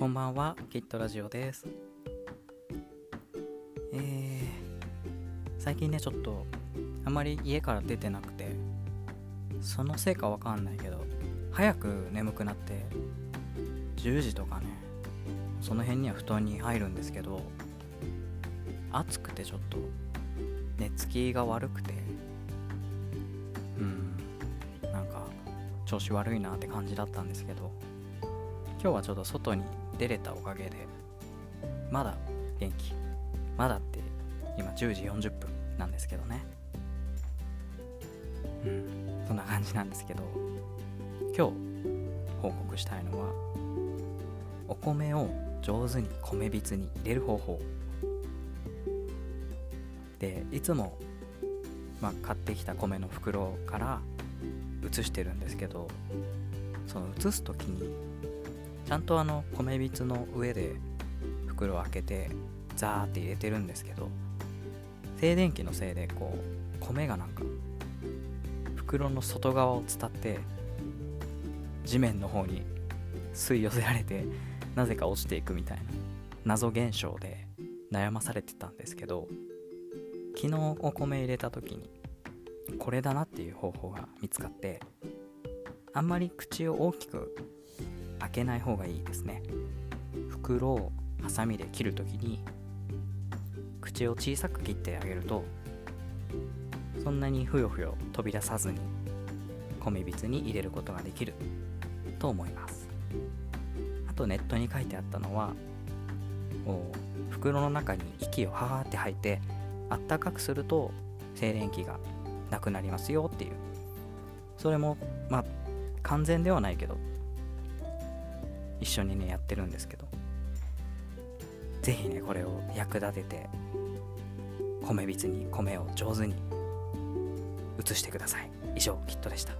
こんばんは、キットラジオです。えー、最近ね、ちょっと、あまり家から出てなくて、そのせいかわかんないけど、早く眠くなって、10時とかね、その辺には布団に入るんですけど、暑くてちょっと、寝つきが悪くて、うん、なんか、調子悪いなって感じだったんですけど、今日はちょっと外に出れたおかげでまだ元気。まだって今10時40分なんですけどね。うんそんな感じなんですけど今日報告したいのはお米を上手に米びつに入れる方法。でいつも、まあ、買ってきた米の袋から移してるんですけどその移す時にちゃんとあの米びつの上で袋を開けてザーって入れてるんですけど静電気のせいでこう米がなんか袋の外側を伝って地面の方に吸い寄せられてなぜか落ちていくみたいな謎現象で悩まされてたんですけど昨日お米入れた時にこれだなっていう方法が見つかってあんまり口を大きく開けない方がいいですね。袋をハサミで切るときに口を小さく切ってあげるとそんなにふよふよ飛び出さずに米びつに入れることができると思います。あとネットに書いてあったのはこう袋の中に息をはーって吐いてあったかくすると静電気がなくなりますよっていう。それもまあ完全ではないけど一緒にねやってるんですけど。是非ねこれを役立てて米びつに米を上手に移してください。以上キットでした。